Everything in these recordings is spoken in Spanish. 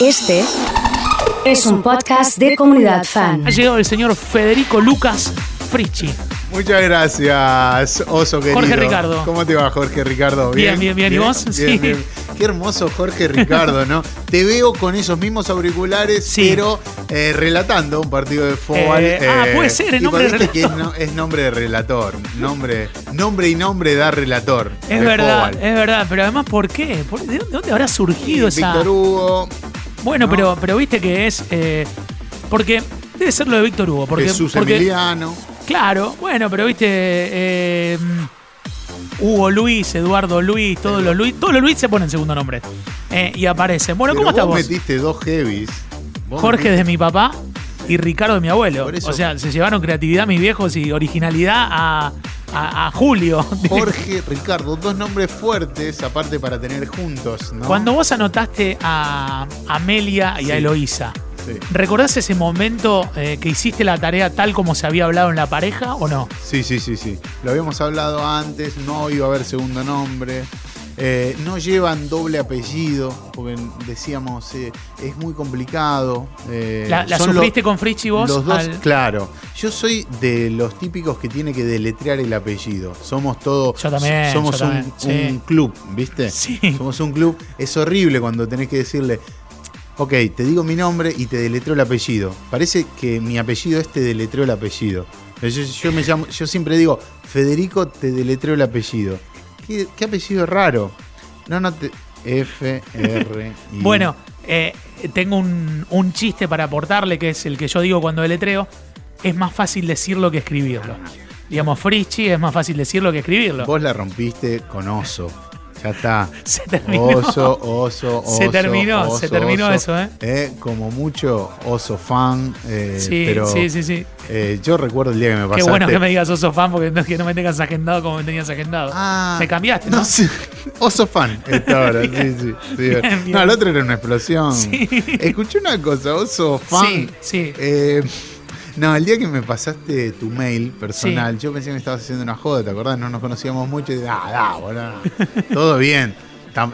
Este es un podcast de comunidad fan. Ha llegado el señor Federico Lucas Frichi. Muchas gracias, oso querido. Jorge Ricardo. ¿Cómo te va, Jorge Ricardo? Bien, bien, bien. ¿Y vos? Bien, Sí. bien. Qué hermoso Jorge Ricardo, ¿no? Te veo con esos mismos auriculares, Sí. pero eh, relatando un partido de fútbol. Eh, ah, puede ser el y nombre de parece que es, relator. no- es nombre de relator. Nombre, nombre y nombre da relator. Es verdad, fútbol. es verdad. Pero además, ¿por qué? ¿Por- ¿De dónde, dónde habrá surgido esa.? Víctor Hugo, Bueno, ¿no? pero, pero viste que es. eh, porque debe ser lo de Víctor Hugo. Porque, Jesús porque- Emiliano. Claro, bueno, pero viste. eh, Hugo Luis, Eduardo Luis, todos los Luis. Todos los Luis se ponen segundo nombre. Eh, y aparecen. Bueno, Pero ¿cómo estás vos metiste dos heavies. Jorge de mi papá y Ricardo de mi abuelo. O sea, se llevaron creatividad mis viejos y originalidad a, a- a Julio. Jorge, Ricardo, dos nombres fuertes, aparte para tener juntos, ¿no? Cuando vos anotaste a Amelia y Sí. a Eloísa, Sí. ¿recordás ese momento eh, que hiciste la tarea tal como se había hablado en la pareja o no? Sí, sí, sí, sí. Lo habíamos hablado antes, no iba a haber segundo nombre. Eh, no llevan doble apellido, porque decíamos, eh, es muy complicado. eh, ¿La, sufriste con Frichi vos? Los dos, al- claro. Yo soy de los típicos que tiene que deletrear el apellido. Somos todos. Yo también, Somos yo un, también, sí. un club, ¿viste? Sí. Somos un club. Es horrible cuando tenés que decirle. Ok, te digo mi nombre y te deletreo el apellido. Parece que mi apellido es te deletreo el apellido. Yo, yo me llamo, yo siempre digo, Federico, te deletreo el apellido. ¿Qué, qué apellido raro? No, no te. F, R, I. Bueno, eh, tengo un, un chiste para aportarle, que es el que yo digo cuando deletreo. Es más fácil decirlo que escribirlo. Digamos, Frichi es más fácil decirlo que escribirlo. Vos la rompiste con oso. Ya está. Se terminó. Oso, oso, oso. Se terminó, oso, se terminó oso. eso, ¿eh? Como mucho oso fan. eh, Sí, pero, sí, sí, sí. eh, yo recuerdo el día que me Qué pasaste. bueno que me digas oso fan porque no, que no me tengas agendado como me tenías agendado. Ah, me cambiaste, ¿no? No sé. Oso fan. Esta hora, sí, sí. sí. Bien, bien. No, el otro era una explosión. Sí. Escuché una cosa, oso fan. Sí, sí. No, el día que me pasaste tu mail personal, yo pensé que me estabas haciendo una joda, ¿te acordás? No nos conocíamos mucho y dije, ah, da, boludo. Todo bien. Tam-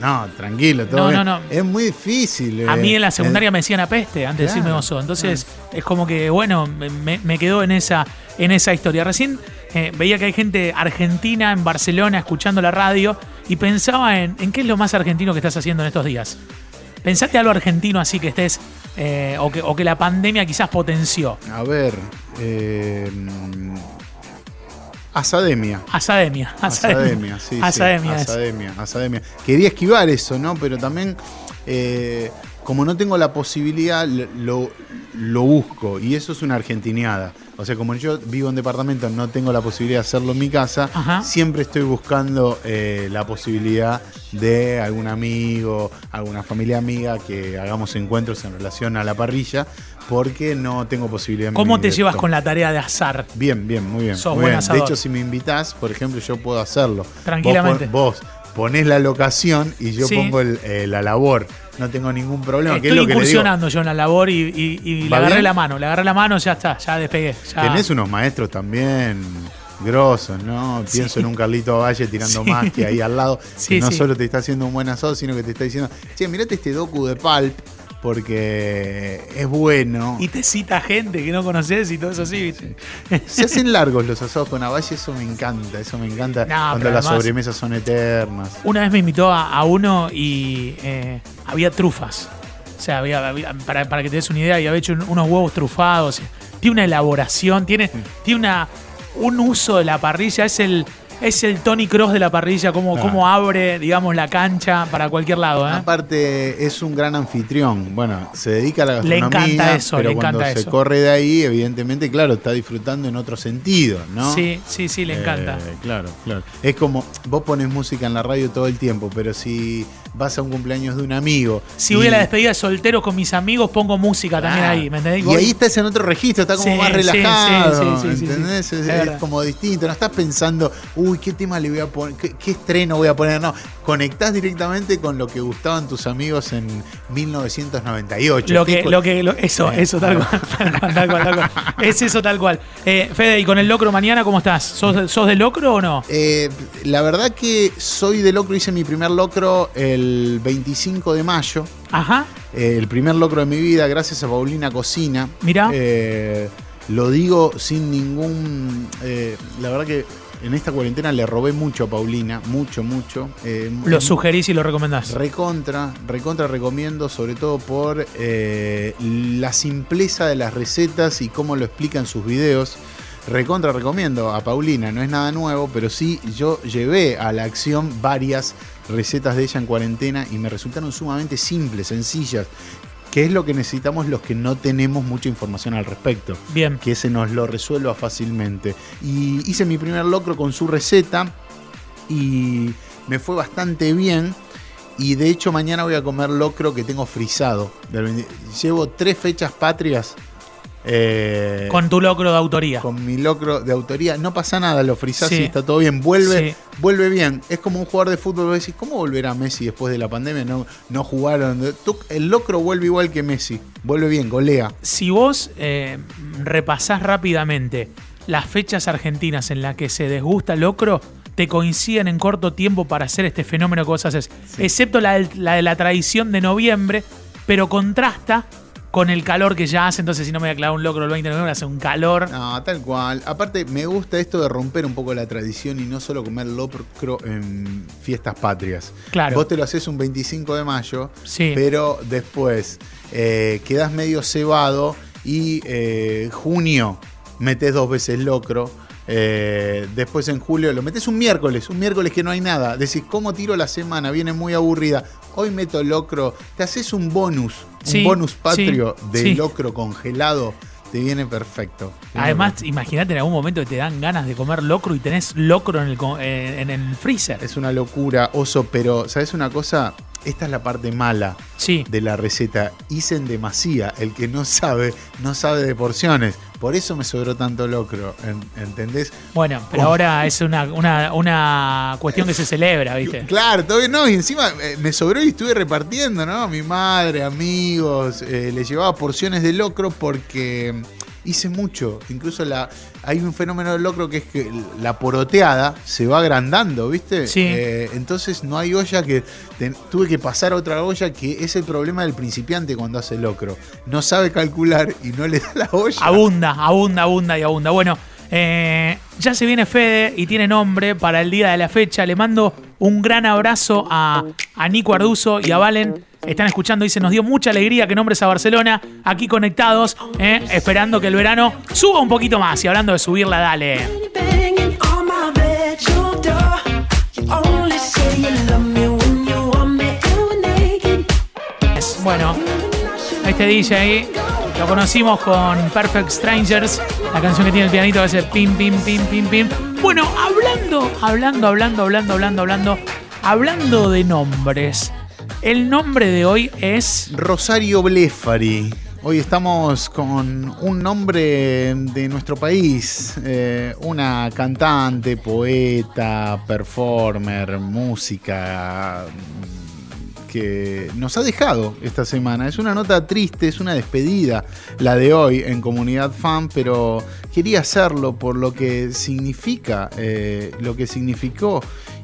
No, tranquilo, todo No, bien. no, no. Es muy difícil. A mí en la secundaria eh, me decían apeste antes de decirme oso. Entonces es como que, bueno, me, me quedó en esa, en esa historia. Recién eh, veía que hay gente argentina en Barcelona escuchando la radio y pensaba en, en qué es lo más argentino que estás haciendo en estos días. Pensate algo argentino así que estés, eh, o, que, o que la pandemia quizás potenció. A ver. Eh, Asademia. Asademia. Asademia, sí, sí. Asademia es. Asademia, asademia. Quería esquivar eso, ¿no? Pero también, eh, como no tengo la posibilidad, lo, lo busco. Y eso es una argentineada. O sea, como yo vivo en departamento, no tengo la posibilidad de hacerlo en mi casa, Ajá. siempre estoy buscando eh, la posibilidad de algún amigo, alguna familia amiga que hagamos encuentros en relación a la parrilla, porque no tengo posibilidad. ¿Cómo te llevas con la tarea de azar? Bien, bien, muy bien. Sos muy buen bien. De hecho, si me invitas, por ejemplo, yo puedo hacerlo. Tranquilamente. Vos, vos ponés la locación y yo Sí. pongo el- eh, la labor. No tengo ningún problema. que es Estoy que incursionando yo en la labor y, y- y le ¿Va agarré bien? la mano. Le agarré la mano, ya está, ya despegué. ya- Tenés unos maestros también grosos, ¿no? Pienso en un Carlito Valle tirando Sí. más que ahí al lado. Que no solo te está haciendo un buen asado, sino que te está diciendo, che, mirate este docu de Pulp, porque es bueno. Y te cita gente que no conoces y todo eso así, ¿viste? Se hacen largos los asados con Avalle, eso me encanta, eso me encanta. No, cuando las además- sobremesas son eternas. Una vez me invitó a, a uno y eh, había trufas. O sea, había, había- para, para que te des una idea, y había hecho un- unos huevos trufados. Tiene una elaboración, tiene, tiene una, un uso de la parrilla. Es el, es el Tony Cross de la parrilla, cómo, Ah. cómo abre, digamos, la cancha para cualquier lado. ¿eh? Aparte, es un gran anfitrión. Bueno, se dedica a la Le gastronomía. encanta eso, pero le cuando encanta se eso. corre de ahí, evidentemente, claro, está disfrutando en otro sentido, ¿no? Sí, sí, sí, le Eh, encanta. claro, claro. Es como, vos pones música en la radio todo el tiempo, pero si vas a un cumpleaños de un amigo. Si y- voy a la despedida de solteros con mis amigos, pongo música también Ah, ahí, ¿me entendés? Y ahí estás en otro registro, está como Sí, más relajado. sí, sí, ¿Entendés? Es, como distinto. No estás pensando, uy, ¿qué tema le voy a poner? ¿Qué, qué estreno voy a poner? No, conectás directamente con lo que gustaban tus amigos en 1998. Lo ¿Qué que, lo que, lo- eso, Eh. eso, tal cual, tal cual, tal cual, tal cual. Es eso tal cual. Eh, Fede, ¿y con el locro mañana cómo estás? ¿Sos, de- sos de locro o no? Eh, la verdad que soy de locro, hice mi primer locro el 25 de mayo. Ajá. eh, el primer locro de mi vida, gracias a Paulina Cocina. Mirá. Eh, lo digo sin ningún. eh, la verdad que en esta cuarentena le robé mucho a Paulina, mucho, mucho. Eh, Lo sugerís y lo recomendás. Recontra, recontra recomiendo, sobre todo por eh, la simpleza de las recetas y cómo lo explica en sus videos. Recontra recomiendo a Paulina, no es nada nuevo, pero sí yo llevé a la acción varias recetas de ella en cuarentena y me resultaron sumamente simples, sencillas, que es lo que necesitamos los que no tenemos mucha información al respecto Bien. que se nos lo resuelva fácilmente. Y hice mi primer locro con su receta y me fue bastante bien. Y de hecho mañana voy a comer locro que tengo frisado. del 20 Llevo tres fechas patrias eh, Con tu locro de autoría. con mi locro de autoría. No pasa nada, lo frisás Sí. y está todo bien. Vuelve, Sí. vuelve bien. Es como un jugador de fútbol. Vos decís, ¿cómo volverá Messi después de la pandemia? No, no jugaron. El locro vuelve igual que Messi. Vuelve bien, golea. Si vos eh, repasás rápidamente las fechas argentinas en las que se desgusta locro, te coinciden en corto tiempo para hacer este fenómeno que vos haces. Excepto la, la de la tradición de noviembre, pero contrasta con el calor que ya hace. Entonces, si no me voy a clavar un locro el 20 de noviembre, hace un calor. No, tal cual. Aparte, me gusta esto de romper un poco la tradición y no solo comer locro en fiestas patrias. Claro. Vos te lo haces un 25 de mayo, Sí. pero después eh, quedás medio cebado y eh, junio metés dos veces locro. eh, después en julio lo metes un miércoles, un miércoles que no hay nada. Decís, ¿cómo tiro la semana? Viene muy aburrida. Hoy meto locro. Te haces un bonus, Sí, un bonus patrio sí, de sí. locro congelado. Te viene perfecto. Te Además, imagínate en algún momento que te dan ganas de comer locro y tenés locro en el, co- eh, en el freezer. Es una locura, oso, pero ¿sabes una cosa? Esta es la parte mala Sí. de la receta. Hice en demasía. El que no sabe, no sabe de porciones. Por eso me sobró tanto locro, ¿en- ¿entendés? Bueno, pero Con- ahora es una, una, una cuestión que se celebra, ¿viste? Claro, todavía no, y encima eh, me sobró y estuve repartiendo, ¿no? Mi madre, amigos, eh, le llevaba porciones de locro porque hice mucho. Incluso la, hay un fenómeno del locro que es que la poroteada se va agrandando, ¿viste? Sí. Eh, entonces no hay olla que. te- tuve que pasar a otra olla que es el problema del principiante cuando hace locro. No sabe calcular y no le da la olla. Abunda, abunda, abunda y abunda. Bueno, eh, ya se viene Fede y tiene nombre para el día de la fecha. Le mando un gran abrazo a, a Nico Arduzo y a Valen. Están escuchando, dice, nos dio mucha alegría que nombres a Barcelona, aquí conectados, eh, esperando que el verano suba un poquito más. Y hablando de subirla, dale. Bueno, este DJ lo conocimos con Perfect Strangers, la canción que tiene el pianito que hace pim, pim, pim, pim, pim. Bueno, hablando, hablando, hablando, hablando, hablando, hablando, hablando de nombres. El nombre de hoy es. Rosario Blefari. Hoy estamos con un nombre de nuestro país, eh, una cantante, poeta, performer, música mm, que nos ha dejado esta semana. Es una nota triste, es una despedida la de hoy en Comunidad Fan, pero quería hacerlo por lo que significa, eh, lo que significó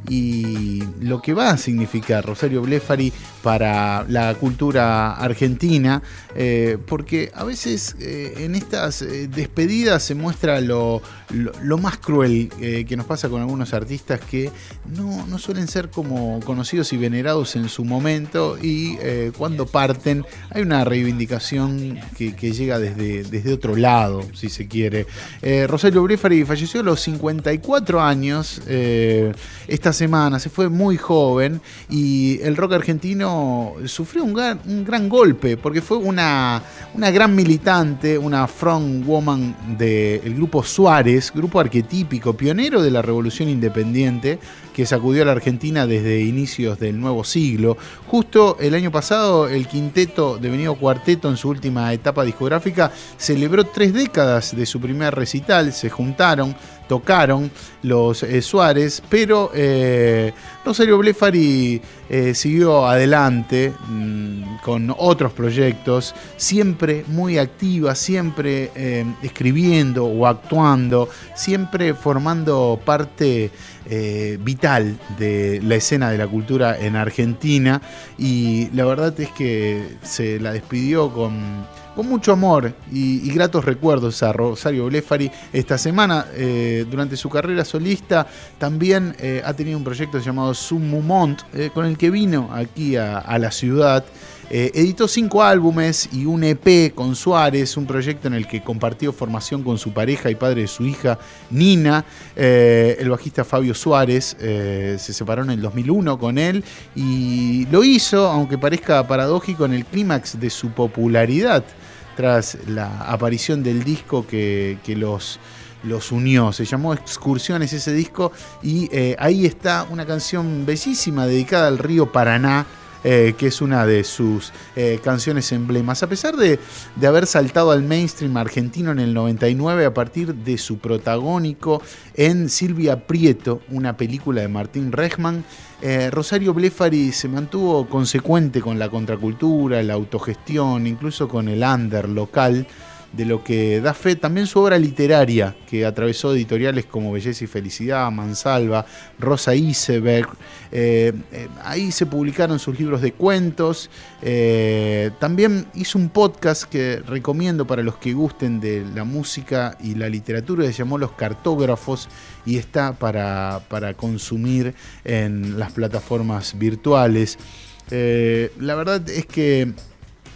y lo que va a significar Rosario Blefari para la cultura argentina, eh, porque a veces eh, en estas eh, despedidas se muestra lo, lo- más cruel que nos pasa con algunos artistas que no, no suelen ser como conocidos y venerados en su momento y cuando parten hay una reivindicación que, llega desde, desde otro lado, si se quiere. Rosario Blefari falleció a los 54 años esta semana, se fue muy joven y el rock argentino sufrió un gran, un gran golpe porque fue una, una gran militante, una front woman del grupo Suárez, grupo arquetípico, pionero de la revolución independiente que sacudió a la Argentina desde inicios del nuevo siglo. Justo el año pasado, el quinteto, devenido cuarteto en su última etapa discográfica, celebró tres décadas de su primer recital, se juntaron tocaron los eh, Suárez, pero eh, Rosario Blefari eh, siguió adelante mm, con otros proyectos, siempre muy activa, siempre eh, escribiendo o actuando, siempre formando parte eh, vital de la escena de la cultura en Argentina. Y la verdad es que se la despidió con, con mucho amor y, gratos recuerdos a Rosario Blefari esta semana eh, durante su carrera solista. También eh, ha tenido un proyecto llamado Summumont eh, con el que vino aquí a, a la ciudad. Eh, editó cinco álbumes y un EP con Suárez, un proyecto en el que compartió formación con su pareja y padre de su hija, Nina. El bajista Fabio Suárez se separó en el 2001 con él y lo hizo, aunque parezca paradójico, en el clímax de su popularidad tras la aparición del disco que, que los los unió. Se llamó Excursiones ese disco y eh, ahí está una canción bellísima dedicada al río Paraná. Eh, que es una de sus eh, canciones emblemas. A pesar de, de haber saltado al mainstream argentino en el 99 a partir de su protagónico en Silvia Prieto, una película de Martín Rechman, eh, Rosario Blefari se mantuvo consecuente con la contracultura, la autogestión, incluso con el under local de lo que da fe también su obra literaria, que atravesó editoriales como Belleza y Felicidad, Mansalva, Rosa Iseberg. Eh, eh, ahí se publicaron sus libros de cuentos. Eh, también hizo un podcast que recomiendo para los que gusten de la música y la literatura, se llamó Los Cartógrafos y está para, para consumir en las plataformas virtuales. La verdad es que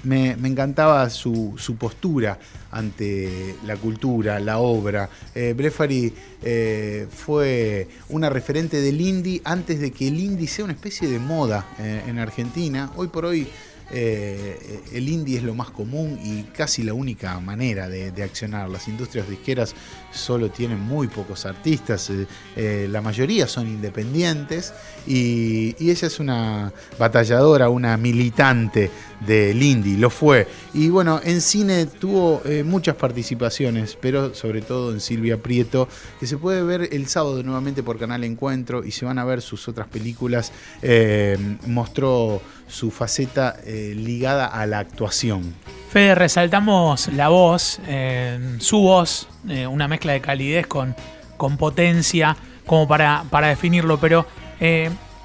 me, encantaba su, postura ante la cultura, la obra. Eh, Blefari eh, fue una referente del indie antes de que el indie sea una especie de moda eh, en Argentina. Hoy por hoy el indie es lo más común y casi la única manera de, accionar. Las industrias disqueras solo tienen muy pocos artistas, la mayoría son independientes y ella es una batalladora, una militante del indie, lo fue. Y bueno, en cine tuvo eh, muchas participaciones, pero sobre todo en Silvia Prieto, que se puede ver el sábado nuevamente por Canal Encuentro y se van a ver sus otras películas. Eh, mostró su faceta eh, ligada a la actuación. Fede, resaltamos la voz, su voz, una mezcla de calidez con, con potencia, como para, para definirlo, pero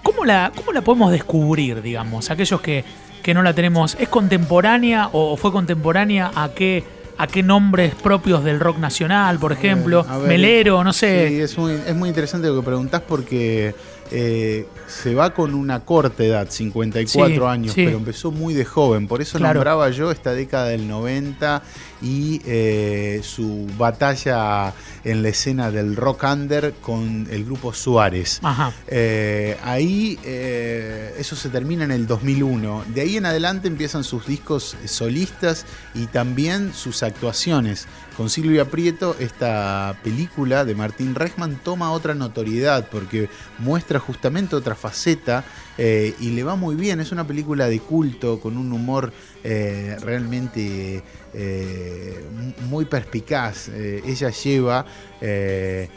¿cómo, la, ¿cómo la podemos descubrir, digamos? Aquellos que, que no la tenemos, ¿es contemporánea o fue contemporánea a qué, a qué nombres propios del rock nacional, por ejemplo? Ver, Melero, no sé. Sí, es muy, es muy interesante lo que preguntás porque eh, se va con una corta edad, 54 Sí, años, sí. pero empezó muy de joven. Por eso Claro. nombraba yo esta década del 90 y eh, su batalla en la escena del rock under con el grupo Suárez. Ajá. Eh, ahí eh, eso se termina en el 2001. De ahí en adelante empiezan sus discos solistas y también sus actuaciones. Con Silvia Prieto, esta película de Martín Rechman toma otra notoriedad porque muestra justamente otra faceta y le va muy bien. Es una película de culto con un humor realmente eh, muy perspicaz. Eh, ella lleva eh,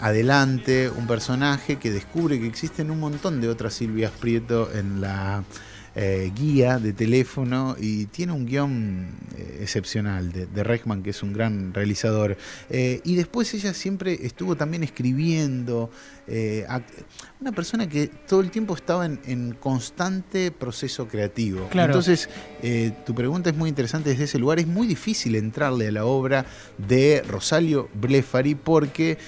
adelante un personaje que descubre que existen un montón de otras Silvias Prieto en la eh, guía de teléfono y tiene un guion eh, excepcional de, de Reichman, que es un gran realizador. Eh, y después ella siempre estuvo también escribiendo, una persona que todo el tiempo estaba en, en constante proceso creativo. Claro. Entonces, tu pregunta es muy interesante desde ese lugar. Es muy difícil entrarle a la obra de Rosario Blefari porque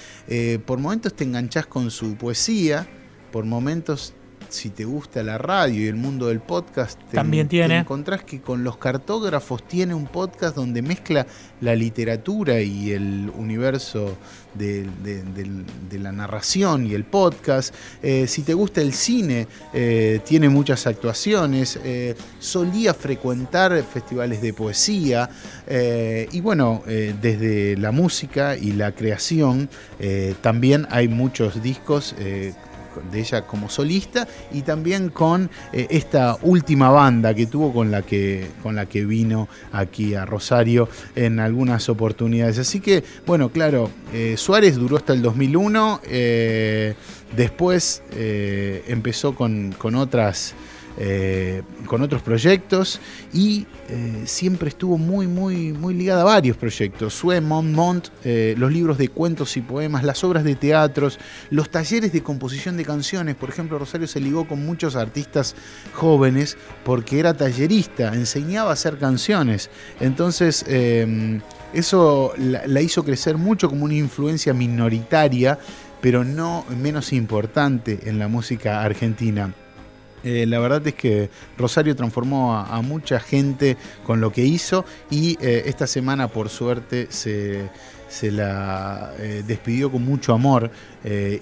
por momentos te enganchás con su poesía, por momentos si te gusta la radio y el mundo del podcast, te, También te tiene. encontrás que con los cartógrafos tiene un podcast donde mezcla la literatura y el universo de, de- del- de la narración y el podcast. Eh, si te gusta el cine, eh, tiene muchas actuaciones. Eh, solía frecuentar festivales de poesía. y bueno, desde la música y la creación, también hay muchos discos. De ella como solista y también con eh, esta última banda que tuvo con la que, con la que vino aquí a Rosario en algunas oportunidades. Así que, bueno, claro, eh, Suárez duró hasta el 2001, eh, después empezó con, con otras eh, con otros proyectos y eh, siempre estuvo muy, muy, muy ligada a varios proyectos. Sue Mont Mont, eh, los libros de cuentos y poemas, las obras de teatros, los talleres de composición de canciones. Por ejemplo, Rosario se ligó con muchos artistas jóvenes porque era tallerista, enseñaba a hacer canciones. Entonces, eh, eso la hizo crecer mucho como una influencia minoritaria, pero no menos importante en la música argentina. Eh, la verdad es que Rosario transformó a, mucha gente con lo que hizo y eh, esta semana por suerte se, se la eh, despidió con mucho amor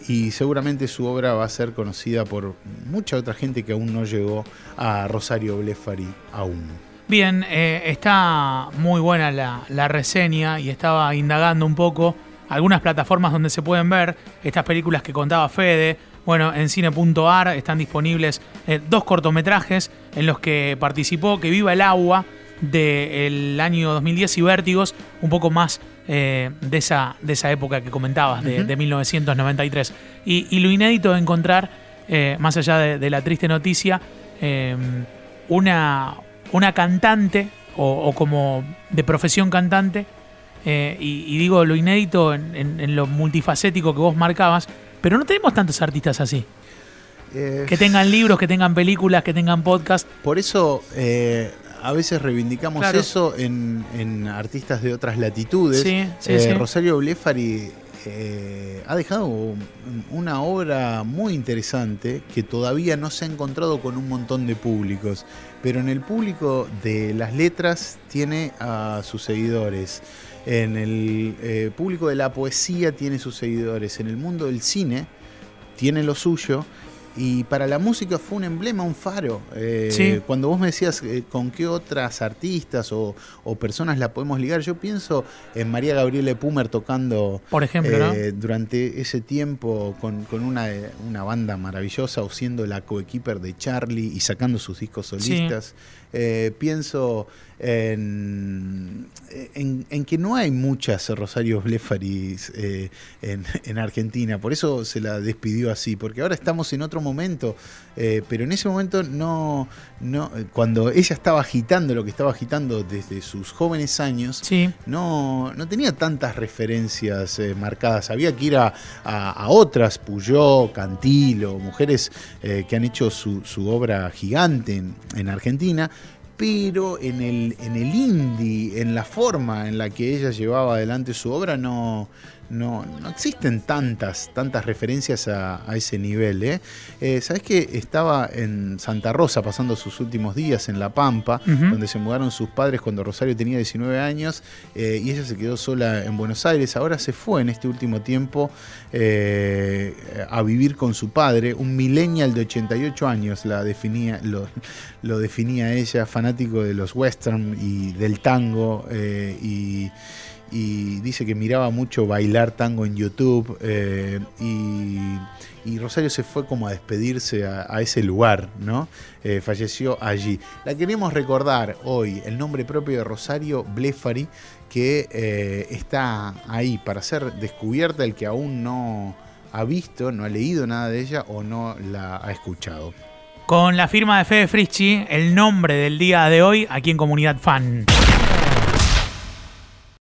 y seguramente su obra va a ser conocida por mucha otra gente que aún no llegó a Rosario Blefari aún. Bien, está muy buena la, la reseña y estaba indagando un poco algunas plataformas donde se pueden ver estas películas que contaba Fede. Bueno, en cine.ar están disponibles eh, dos cortometrajes en los que participó Que Viva el Agua del año 2010 y Vértigos, un poco más eh, de, esa, de esa época que comentabas, de, de 1993. Y, y lo inédito de encontrar, eh, más allá de, de la triste noticia, una, una cantante o, o como de profesión cantante, y, y digo lo inédito en, en- en lo multifacético que vos marcabas, pero no tenemos tantos artistas así. Eh, Que tengan libros, que tengan películas, que tengan podcast. Por eso eh, a veces reivindicamos Claro. eso en, en artistas de otras latitudes. Sí, sí, Eh, sí. Rosario Blefari ha dejado un- una obra muy interesante que todavía no se ha encontrado con un montón de públicos, pero en el público de las letras tiene a sus seguidores. En el eh, público de la poesía tiene sus seguidores. En el mundo del cine tiene lo suyo. Y para la música fue un emblema, un faro. Eh, Sí. Cuando vos me decías eh, con qué otras artistas o, o personas la podemos ligar, yo pienso en María Gabriela Pumer tocando Por ejemplo, ¿no? eh, durante ese tiempo con, con una, una banda maravillosa o siendo la coequiper de Charlie y sacando sus discos solistas. Pienso en, en, en que no hay muchas Rosario Blefaris en, en Argentina, por eso se la despidió así, porque ahora estamos en otro momento, eh, pero en ese momento no, no, cuando ella estaba agitando lo que estaba agitando desde sus jóvenes años, Sí. no, no tenía tantas referencias eh, marcadas. Había que ir a, a- a otras, Puyó, Cantilo, mujeres eh, que han hecho su, su obra gigante en, en Argentina, pero en el, en el indie, en la forma en la que ella llevaba adelante su obra, no, no, no existen tantas, tantas referencias a, a ese nivel. ¿eh? Eh, ¿Sabes que estaba en Santa Rosa pasando sus últimos días en La Pampa, donde se mudaron sus padres cuando Rosario tenía 19 años eh, y ella se quedó sola en Buenos Aires? Ahora se fue en este último tiempo eh, a vivir con su padre, un millennial de 88 años, la definía, lo, lo definía ella, fanático de los western y del tango y y dice que miraba mucho bailar tango en YouTube eh, y, Rosario se fue como a despedirse a, a ese lugar, ¿no? Eh, falleció allí. La queremos recordar hoy, el nombre propio de Rosario Blefari, que eh, está ahí para ser descubierta el que aún no ha visto, no ha leído nada de ella o no la ha escuchado. Con la firma de Fede Frischi, el nombre del día de hoy aquí en Comunidad Fan.